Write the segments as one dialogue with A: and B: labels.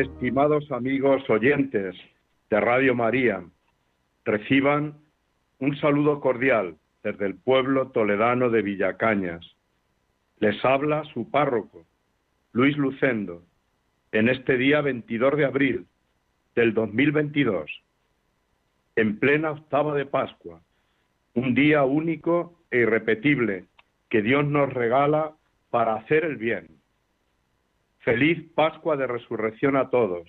A: Estimados amigos oyentes de Radio María, reciban un saludo cordial desde el pueblo toledano de Villacañas. Les habla su párroco, Luis Lucendo, en este día 22 de abril del 2022, en plena octava de Pascua, un día único e irrepetible que Dios nos regala para hacer el bien Feliz Pascua de Resurrección a todos.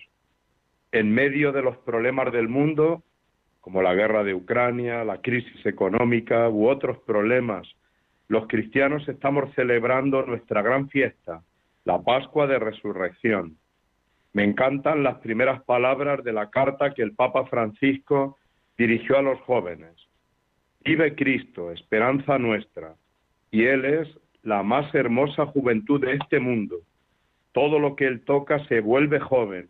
A: En medio de los problemas del mundo, como la guerra de Ucrania, la crisis económica u otros problemas, los cristianos estamos celebrando nuestra gran fiesta, la Pascua de Resurrección. Me encantan las primeras palabras de la carta que el Papa Francisco dirigió a los jóvenes. Vive Cristo, esperanza nuestra, y Él es la más hermosa juventud de este mundo todo lo que Él toca se vuelve joven,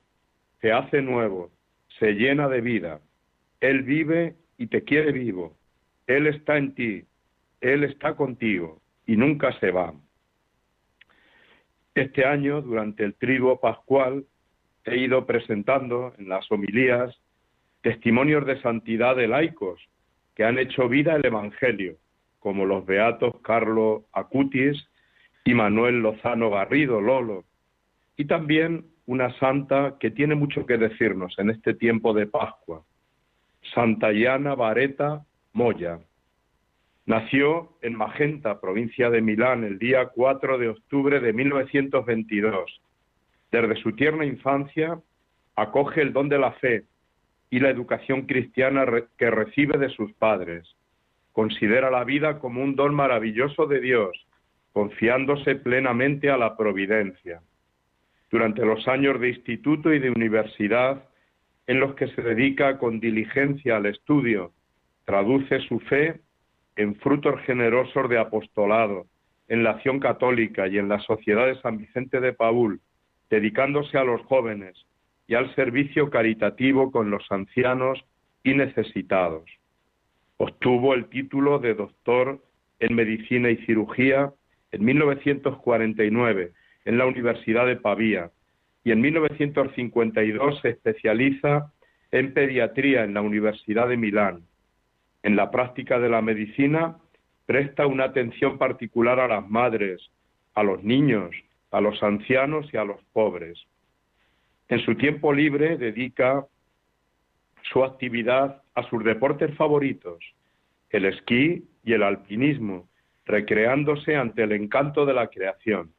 A: se hace nuevo, se llena de vida. Él vive y te quiere vivo. Él está en ti, Él está contigo y nunca se va. Este año, durante el trigo pascual, he ido presentando en las homilías testimonios de santidad de laicos que han hecho vida el Evangelio, como los beatos Carlos Acutis y Manuel Lozano Garrido, Lolo, y también una santa que tiene mucho que decirnos en este tiempo de Pascua, Santa Iana Vareta Moya. Nació en Magenta, provincia de Milán, el día 4 de octubre de 1922. Desde su tierna infancia acoge el don de la fe y la educación cristiana que recibe de sus padres. Considera la vida como un don maravilloso de Dios, confiándose plenamente a la providencia durante los años de instituto y de universidad en los que se dedica con diligencia al estudio, traduce su fe en frutos generosos de apostolado, en la acción católica y en la sociedad de San Vicente de Paul, dedicándose a los jóvenes y al servicio caritativo con los ancianos y necesitados. Obtuvo el título de doctor en medicina y cirugía en 1949 en la Universidad de Pavía y en 1952 se especializa en pediatría en la Universidad de Milán. En la práctica de la medicina presta una atención particular a las madres, a los niños, a los ancianos y a los pobres. En su tiempo libre dedica su actividad a sus deportes favoritos, el esquí y el alpinismo, recreándose ante el encanto de la creación.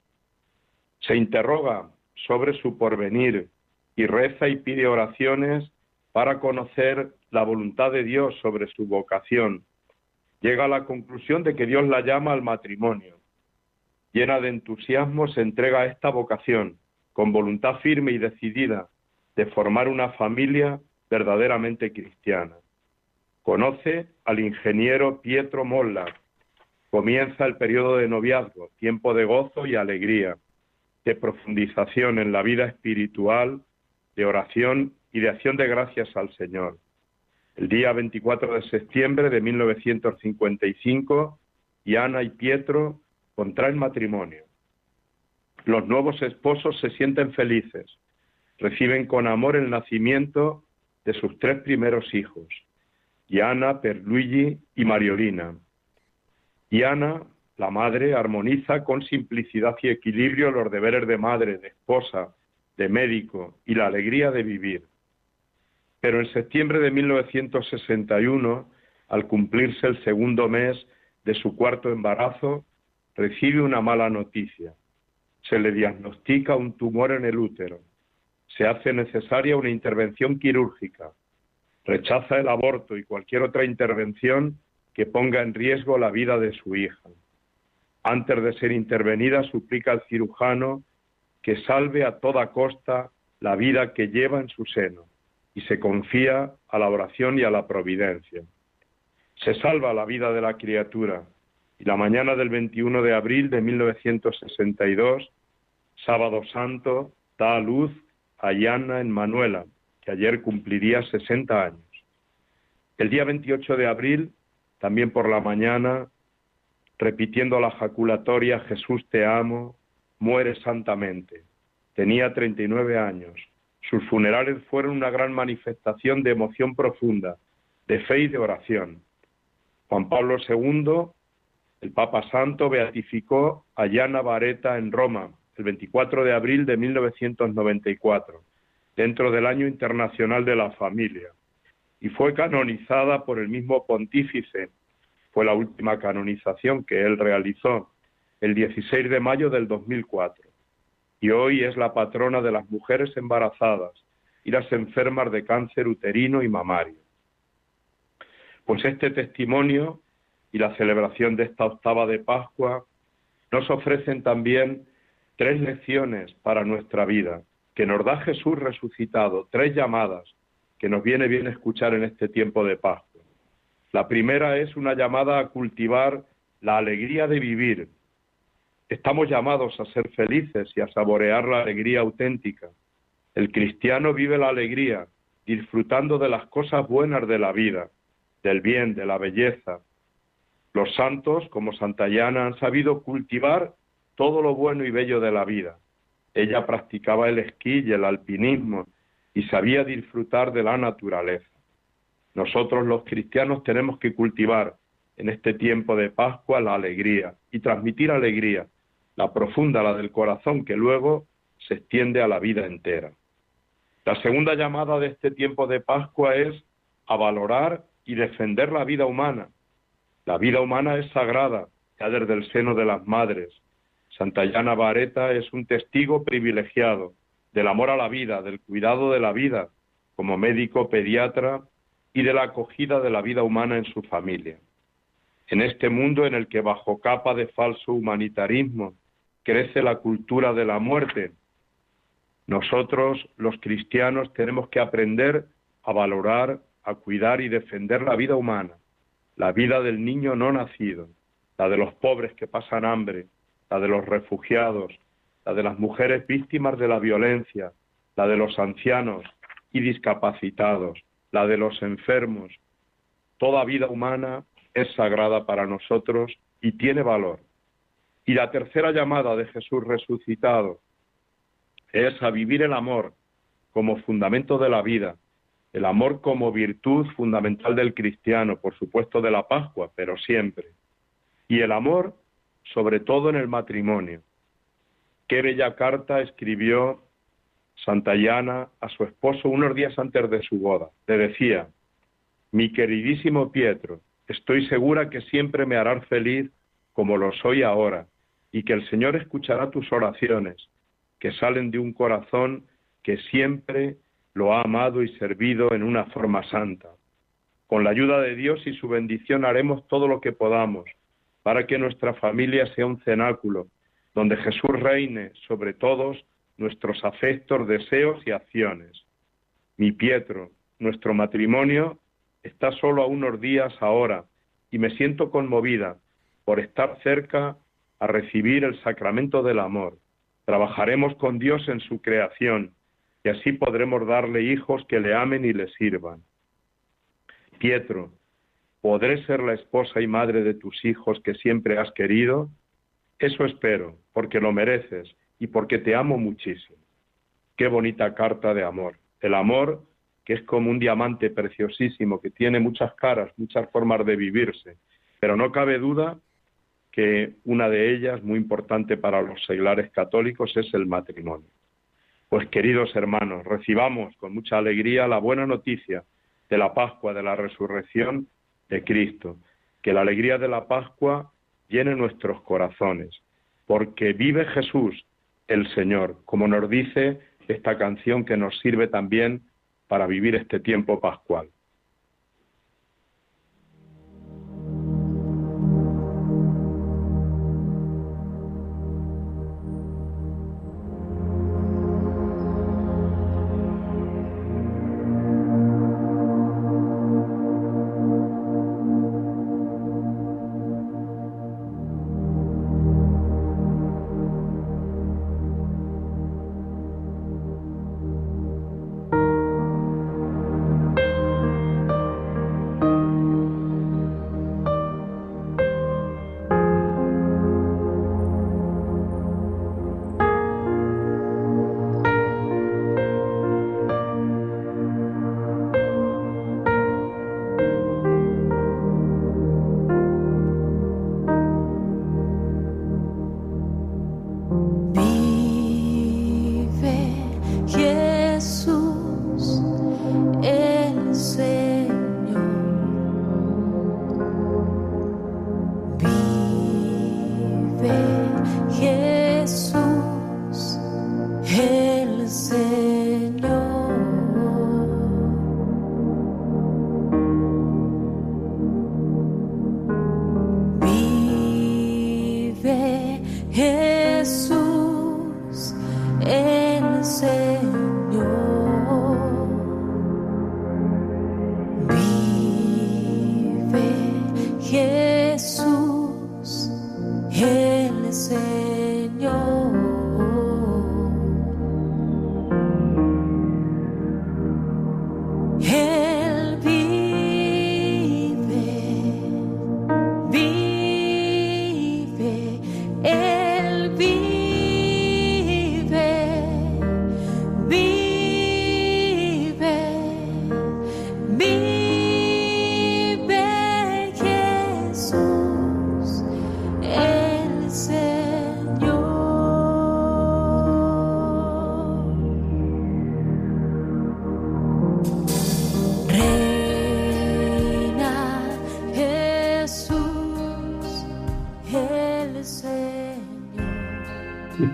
A: Se interroga sobre su porvenir y reza y pide oraciones para conocer la voluntad de Dios sobre su vocación. Llega a la conclusión de que Dios la llama al matrimonio. Llena de entusiasmo se entrega a esta vocación, con voluntad firme y decidida de formar una familia verdaderamente cristiana. Conoce al ingeniero Pietro Molla. Comienza el periodo de noviazgo, tiempo de gozo y alegría de profundización en la vida espiritual, de oración y de acción de gracias al Señor. El día 24 de septiembre de 1955, Ana y Pietro contraen matrimonio. Los nuevos esposos se sienten felices, reciben con amor el nacimiento de sus tres primeros hijos, Ana, Perluigi y Mariolina. Ana la madre armoniza con simplicidad y equilibrio los deberes de madre, de esposa, de médico y la alegría de vivir. Pero en septiembre de 1961, al cumplirse el segundo mes de su cuarto embarazo, recibe una mala noticia. Se le diagnostica un tumor en el útero. Se hace necesaria una intervención quirúrgica. Rechaza el aborto y cualquier otra intervención que ponga en riesgo la vida de su hija. Antes de ser intervenida, suplica al cirujano que salve a toda costa la vida que lleva en su seno y se confía a la oración y a la providencia. Se salva la vida de la criatura y la mañana del 21 de abril de 1962, sábado santo, da a luz a Yana en Manuela, que ayer cumpliría 60 años. El día 28 de abril, también por la mañana, repitiendo la jaculatoria Jesús te amo, muere santamente. Tenía 39 años. Sus funerales fueron una gran manifestación de emoción profunda, de fe y de oración. Juan Pablo II, el Papa Santo, beatificó a Yana Vareta en Roma el 24 de abril de 1994, dentro del Año Internacional de la Familia, y fue canonizada por el mismo pontífice. Fue la última canonización que él realizó el 16 de mayo del 2004 y hoy es la patrona de las mujeres embarazadas y las enfermas de cáncer uterino y mamario. Pues este testimonio y la celebración de esta octava de Pascua nos ofrecen también tres lecciones para nuestra vida, que nos da Jesús resucitado, tres llamadas que nos viene bien escuchar en este tiempo de Pascua. La primera es una llamada a cultivar la alegría de vivir, Estamos llamados a ser felices y a saborear la alegría auténtica. El cristiano vive la alegría disfrutando de las cosas buenas de la vida, del bien, de la belleza. Los santos, como Santayana, han sabido cultivar todo lo bueno y bello de la vida. Ella practicaba el esquí y el alpinismo y sabía disfrutar de la naturaleza. Nosotros los cristianos tenemos que cultivar en este tiempo de Pascua la alegría y transmitir alegría la profunda, la del corazón, que luego se extiende a la vida entera. La segunda llamada de este tiempo de Pascua es a valorar y defender la vida humana. La vida humana es sagrada, ya desde el seno de las madres. Santayana Vareta es un testigo privilegiado del amor a la vida, del cuidado de la vida, como médico pediatra y de la acogida de la vida humana en su familia. En este mundo en el que bajo capa de falso humanitarismo crece la cultura de la muerte. Nosotros, los cristianos, tenemos que aprender a valorar, a cuidar y defender la vida humana, la vida del niño no nacido, la de los pobres que pasan hambre, la de los refugiados, la de las mujeres víctimas de la violencia, la de los ancianos y discapacitados, la de los enfermos. Toda vida humana es sagrada para nosotros y tiene valor. Y la tercera llamada de Jesús resucitado es a vivir el amor como fundamento de la vida, el amor como virtud fundamental del cristiano, por supuesto de la Pascua, pero siempre. Y el amor sobre todo en el matrimonio. Qué bella carta escribió Santayana a su esposo unos días antes de su boda. Le decía, mi queridísimo Pietro, estoy segura que siempre me harás feliz como lo soy ahora, y que el Señor escuchará tus oraciones, que salen de un corazón que siempre lo ha amado y servido en una forma santa. Con la ayuda de Dios y su bendición haremos todo lo que podamos para que nuestra familia sea un cenáculo donde Jesús reine sobre todos nuestros afectos, deseos y acciones. Mi Pietro, nuestro matrimonio está solo a unos días ahora y me siento conmovida por estar cerca a recibir el sacramento del amor. Trabajaremos con Dios en su creación y así podremos darle hijos que le amen y le sirvan. Pietro, ¿podré ser la esposa y madre de tus hijos que siempre has querido? Eso espero, porque lo mereces y porque te amo muchísimo. Qué bonita carta de amor. El amor que es como un diamante preciosísimo, que tiene muchas caras, muchas formas de vivirse, pero no cabe duda que una de ellas, muy importante para los seglares católicos, es el matrimonio. Pues queridos hermanos, recibamos con mucha alegría la buena noticia de la Pascua, de la resurrección de Cristo. Que la alegría de la Pascua llene nuestros corazones, porque vive Jesús, el Señor, como nos dice esta canción que nos sirve también para vivir este tiempo pascual.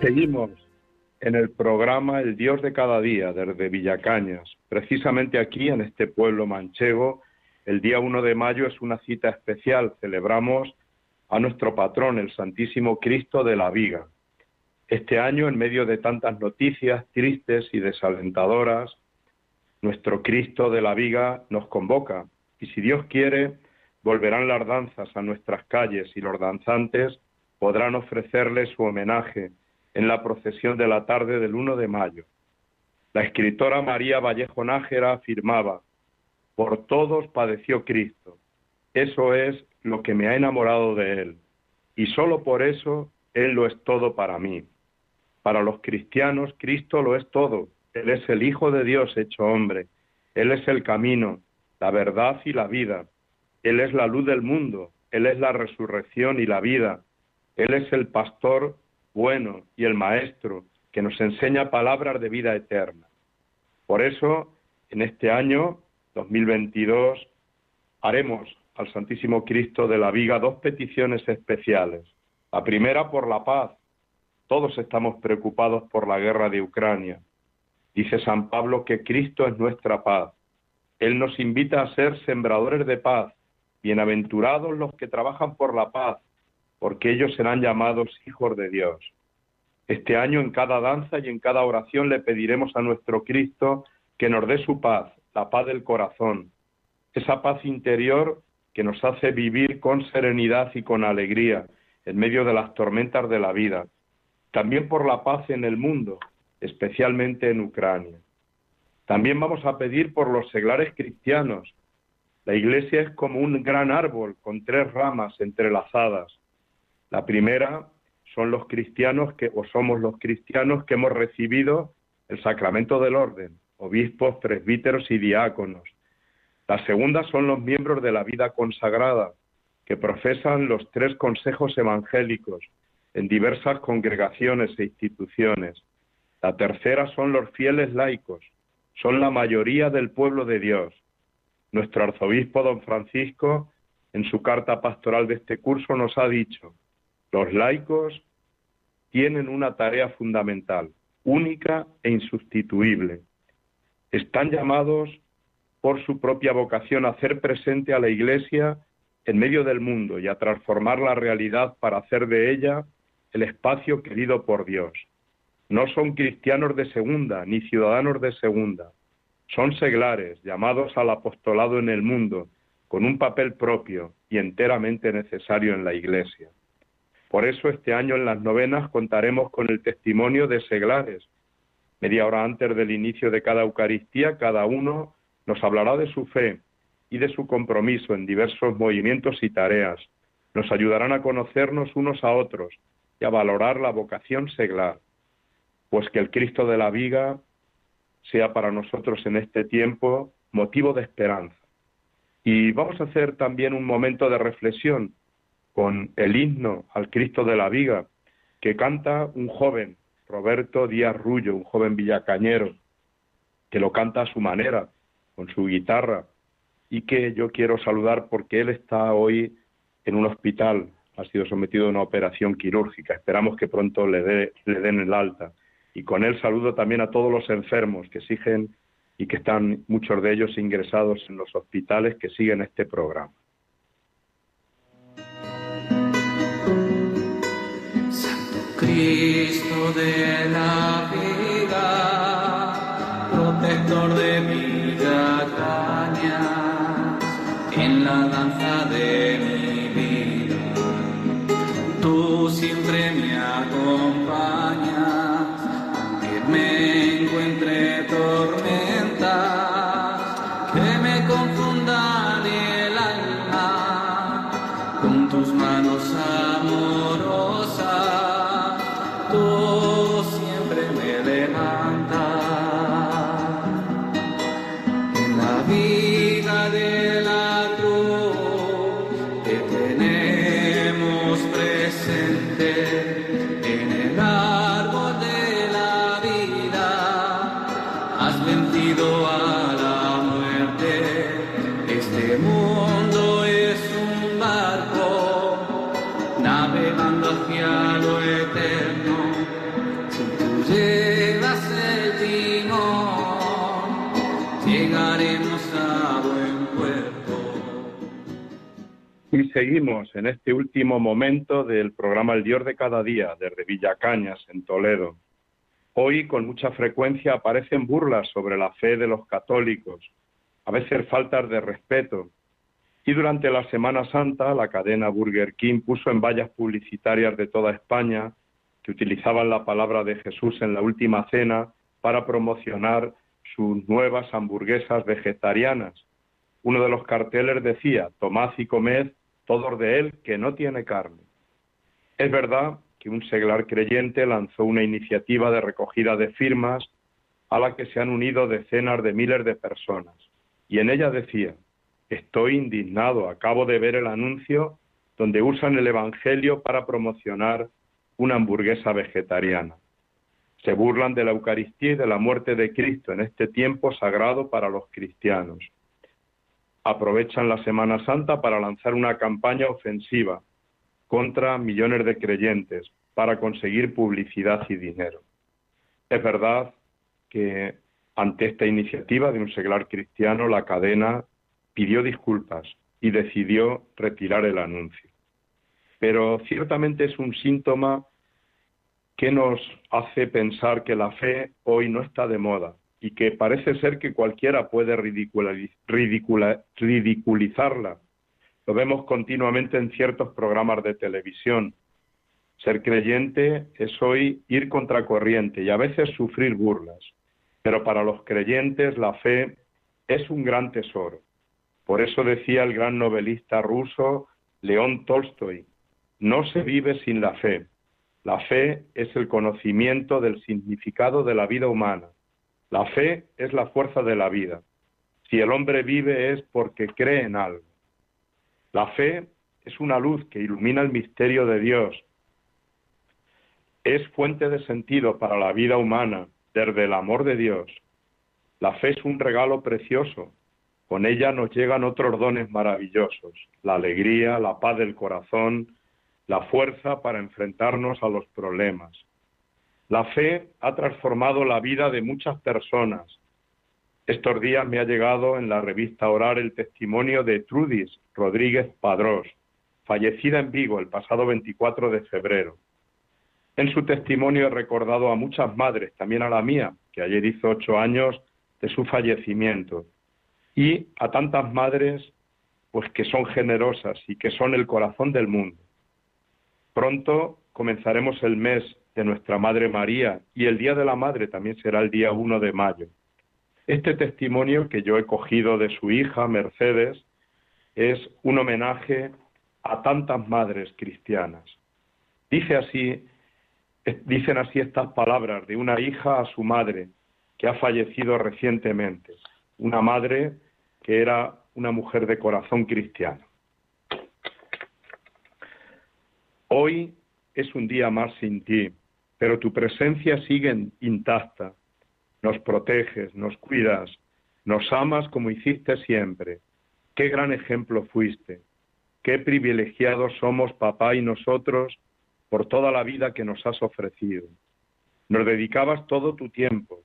A: Seguimos en el programa El Dios de cada día desde Villacañas. Precisamente aquí, en este pueblo manchego, el día 1 de mayo es una cita especial. Celebramos a nuestro patrón, el Santísimo Cristo de la Viga. Este año, en medio de tantas noticias tristes y desalentadoras, nuestro Cristo de la Viga nos convoca y si Dios quiere, volverán las danzas a nuestras calles y los danzantes podrán ofrecerle su homenaje en la procesión de la tarde del 1 de mayo. La escritora María Vallejo Nájera afirmaba, por todos padeció Cristo. Eso es lo que me ha enamorado de Él. Y solo por eso Él lo es todo para mí. Para los cristianos, Cristo lo es todo. Él es el Hijo de Dios hecho hombre. Él es el camino, la verdad y la vida. Él es la luz del mundo. Él es la resurrección y la vida. Él es el pastor bueno y el Maestro, que nos enseña palabras de vida eterna. Por eso, en este año 2022, haremos al Santísimo Cristo de la Viga dos peticiones especiales. La primera por la paz. Todos estamos preocupados por la guerra de Ucrania. Dice San Pablo que Cristo es nuestra paz. Él nos invita a ser sembradores de paz. Bienaventurados los que trabajan por la paz, porque ellos serán llamados hijos de Dios. Este año en cada danza y en cada oración le pediremos a nuestro Cristo que nos dé su paz, la paz del corazón, esa paz interior que nos hace vivir con serenidad y con alegría en medio de las tormentas de la vida, también por la paz en el mundo, especialmente en Ucrania. También vamos a pedir por los seglares cristianos. La iglesia es como un gran árbol con tres ramas entrelazadas. La primera son los cristianos que, o somos los cristianos que hemos recibido el sacramento del orden, obispos, presbíteros y diáconos. La segunda son los miembros de la vida consagrada, que profesan los tres consejos evangélicos en diversas congregaciones e instituciones. La tercera son los fieles laicos, son la mayoría del pueblo de Dios. Nuestro arzobispo don Francisco, en su carta pastoral de este curso, nos ha dicho, los laicos tienen una tarea fundamental, única e insustituible. Están llamados por su propia vocación a hacer presente a la Iglesia en medio del mundo y a transformar la realidad para hacer de ella el espacio querido por Dios. No son cristianos de segunda ni ciudadanos de segunda. Son seglares llamados al apostolado en el mundo, con un papel propio y enteramente necesario en la Iglesia. Por eso este año en las novenas contaremos con el testimonio de seglares. Media hora antes del inicio de cada Eucaristía, cada uno nos hablará de su fe y de su compromiso en diversos movimientos y tareas. Nos ayudarán a conocernos unos a otros y a valorar la vocación seglar. Pues que el Cristo de la Viga sea para nosotros en este tiempo motivo de esperanza. Y vamos a hacer también un momento de reflexión con el himno al Cristo de la Viga, que canta un joven, Roberto Díaz Rullo, un joven villacañero, que lo canta a su manera, con su guitarra, y que yo quiero saludar porque él está hoy en un hospital, ha sido sometido a una operación quirúrgica. Esperamos que pronto le, le den el alta. Y con él saludo también a todos los enfermos que siguen y que están muchos de ellos ingresados en los hospitales que siguen este programa.
B: Cristo de la vida, protector de mi cañas, en la danza de mi vida, tú siempre me acompañas, aunque me encuentre tormentas que me
A: confundan. Seguimos en este último momento del programa El Dios de cada día desde Villacañas, en Toledo. Hoy con mucha frecuencia aparecen burlas sobre la fe de los católicos, a veces faltas de respeto. Y durante la Semana Santa, la cadena Burger King puso en vallas publicitarias de toda España que utilizaban la palabra de Jesús en la última cena para promocionar sus nuevas hamburguesas vegetarianas. Uno de los carteles decía, tomad y comed todos de él que no tiene carne. Es verdad que un seglar creyente lanzó una iniciativa de recogida de firmas a la que se han unido decenas de miles de personas. Y en ella decía, estoy indignado, acabo de ver el anuncio donde usan el Evangelio para promocionar una hamburguesa vegetariana. Se burlan de la Eucaristía y de la muerte de Cristo en este tiempo sagrado para los cristianos. Aprovechan la Semana Santa para lanzar una campaña ofensiva contra millones de creyentes para conseguir publicidad y dinero. Es verdad que ante esta iniciativa de un seglar cristiano, la cadena pidió disculpas y decidió retirar el anuncio. Pero ciertamente es un síntoma que nos hace pensar que la fe hoy no está de moda y que parece ser que cualquiera puede ridiculizarla. Lo vemos continuamente en ciertos programas de televisión. Ser creyente es hoy ir contracorriente y a veces sufrir burlas. Pero para los creyentes la fe es un gran tesoro. Por eso decía el gran novelista ruso León Tolstoy, no se vive sin la fe. La fe es el conocimiento del significado de la vida humana. La fe es la fuerza de la vida. Si el hombre vive es porque cree en algo. La fe es una luz que ilumina el misterio de Dios. Es fuente de sentido para la vida humana desde el amor de Dios. La fe es un regalo precioso. Con ella nos llegan otros dones maravillosos, la alegría, la paz del corazón, la fuerza para enfrentarnos a los problemas. La fe ha transformado la vida de muchas personas. Estos días me ha llegado en la revista Orar el testimonio de Trudis Rodríguez Padrós, fallecida en Vigo el pasado 24 de febrero. En su testimonio he recordado a muchas madres, también a la mía, que ayer hizo ocho años de su fallecimiento, y a tantas madres, pues que son generosas y que son el corazón del mundo. Pronto comenzaremos el mes de nuestra Madre María y el Día de la Madre también será el día 1 de mayo. Este testimonio que yo he cogido de su hija Mercedes es un homenaje a tantas madres cristianas. Dice así, dicen así estas palabras de una hija a su madre que ha fallecido recientemente, una madre que era una mujer de corazón cristiano. Hoy es un día más sin ti, pero tu presencia sigue intacta. Nos proteges, nos cuidas, nos amas como hiciste siempre. Qué gran ejemplo fuiste. Qué privilegiados somos papá y nosotros por toda la vida que nos has ofrecido. Nos dedicabas todo tu tiempo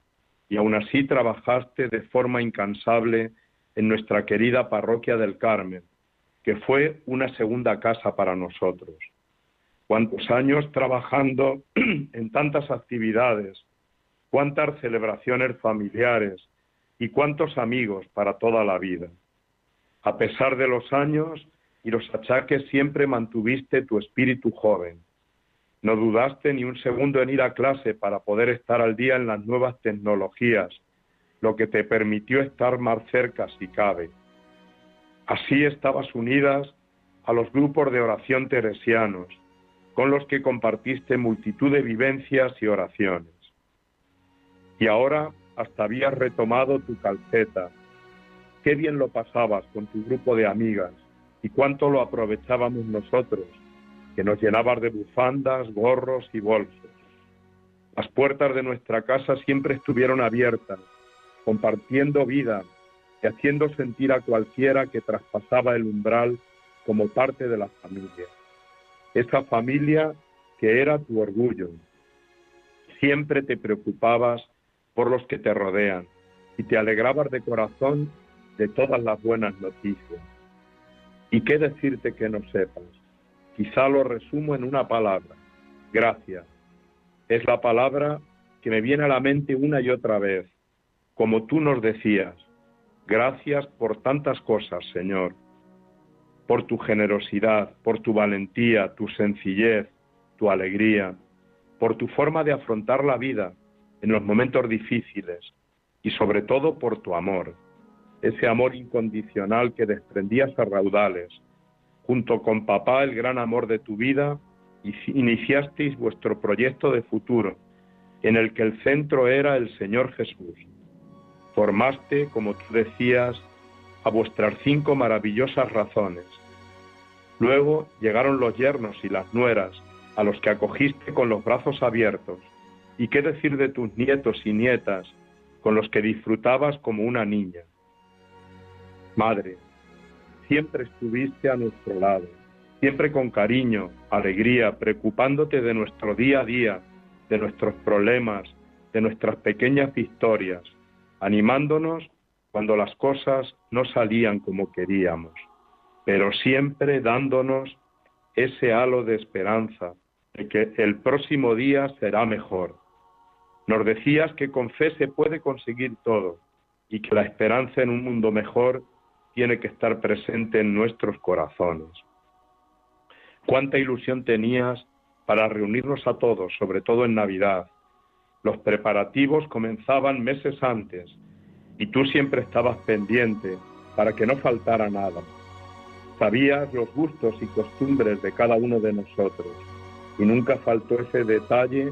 A: y aún así trabajaste de forma incansable en nuestra querida parroquia del Carmen, que fue una segunda casa para nosotros. Cuántos años trabajando en tantas actividades, cuántas celebraciones familiares y cuántos amigos para toda la vida. A pesar de los años y los achaques, siempre mantuviste tu espíritu joven. No dudaste ni un segundo en ir a clase para poder estar al día en las nuevas tecnologías, lo que te permitió estar más cerca si cabe. Así estabas unidas a los grupos de oración teresianos, con los que compartiste multitud de vivencias y oraciones. Y ahora hasta habías retomado tu calceta. Qué bien lo pasabas con tu grupo de amigas y cuánto lo aprovechábamos nosotros, que nos llenabas de bufandas, gorros y bolsos. Las puertas de nuestra casa siempre estuvieron abiertas, compartiendo vida y haciendo sentir a cualquiera que traspasaba el umbral como parte de la familia. Esa familia que era tu orgullo. Siempre te preocupabas por los que te rodean y te alegrabas de corazón de todas las buenas noticias. ¿Y qué decirte que no sepas? Quizá lo resumo en una palabra, gracias. Es la palabra que me viene a la mente una y otra vez, como tú nos decías. Gracias por tantas cosas, Señor, por tu generosidad, por tu valentía, tu sencillez, tu alegría, por tu forma de afrontar la vida en los momentos difíciles y sobre todo por tu amor, ese amor incondicional que desprendías a raudales. Junto con papá, el gran amor de tu vida, iniciasteis vuestro proyecto de futuro, en el que el centro era el Señor Jesús. Formaste, como tú decías, a vuestras cinco maravillosas razones. Luego llegaron los yernos y las nueras, a los que acogiste con los brazos abiertos. ¿Y qué decir de tus nietos y nietas, con los que disfrutabas como una niña? Madre, siempre estuviste a nuestro lado, siempre con cariño, alegría, preocupándote de nuestro día a día, de nuestros problemas, de nuestras pequeñas historias, animándonos cuando las cosas no salían como queríamos, pero siempre dándonos ese halo de esperanza de que el próximo día será mejor. Nos decías que con fe se puede conseguir todo y que la esperanza en un mundo mejor tiene que estar presente en nuestros corazones. Cuánta ilusión tenías para reunirnos a todos, sobre todo en Navidad. Los preparativos comenzaban meses antes y tú siempre estabas pendiente para que no faltara nada. Sabías los gustos y costumbres de cada uno de nosotros y nunca faltó ese detalle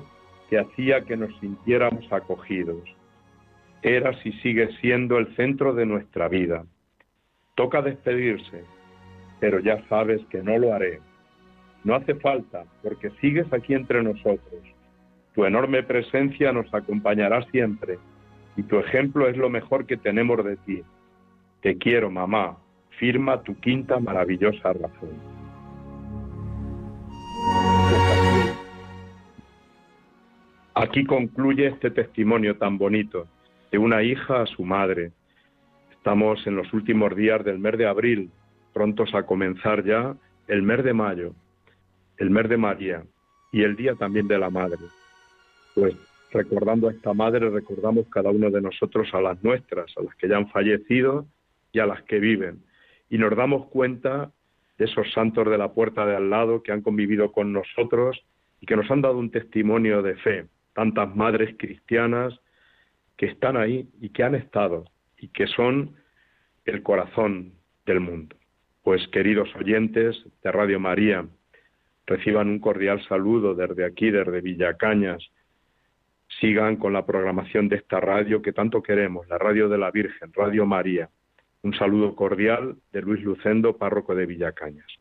A: que hacía que nos sintiéramos acogidos. Eras y sigues siendo el centro de nuestra vida. Toca despedirse, pero ya sabes que no lo haré. No hace falta, porque sigues aquí entre nosotros. Tu enorme presencia nos acompañará siempre y tu ejemplo es lo mejor que tenemos de ti. Te quiero, mamá. Firma tu quinta maravillosa razón. Aquí concluye este testimonio tan bonito de una hija a su madre, Estamos en los últimos días del mes de abril, prontos a comenzar ya el mes de mayo, el mes de María y el día también de la Madre. Pues recordando a esta Madre, recordamos cada uno de nosotros a las nuestras, a las que ya han fallecido y a las que viven. Y nos damos cuenta de esos santos de la puerta de al lado que han convivido con nosotros y que nos han dado un testimonio de fe. Tantas madres cristianas que están ahí y que han estado y que son el corazón del mundo. Pues queridos oyentes de Radio María, reciban un cordial saludo desde aquí, desde Villacañas. Sigan con la programación de esta radio que tanto queremos, la radio de la Virgen, Radio María. Un saludo cordial de Luis Lucendo, párroco de Villacañas.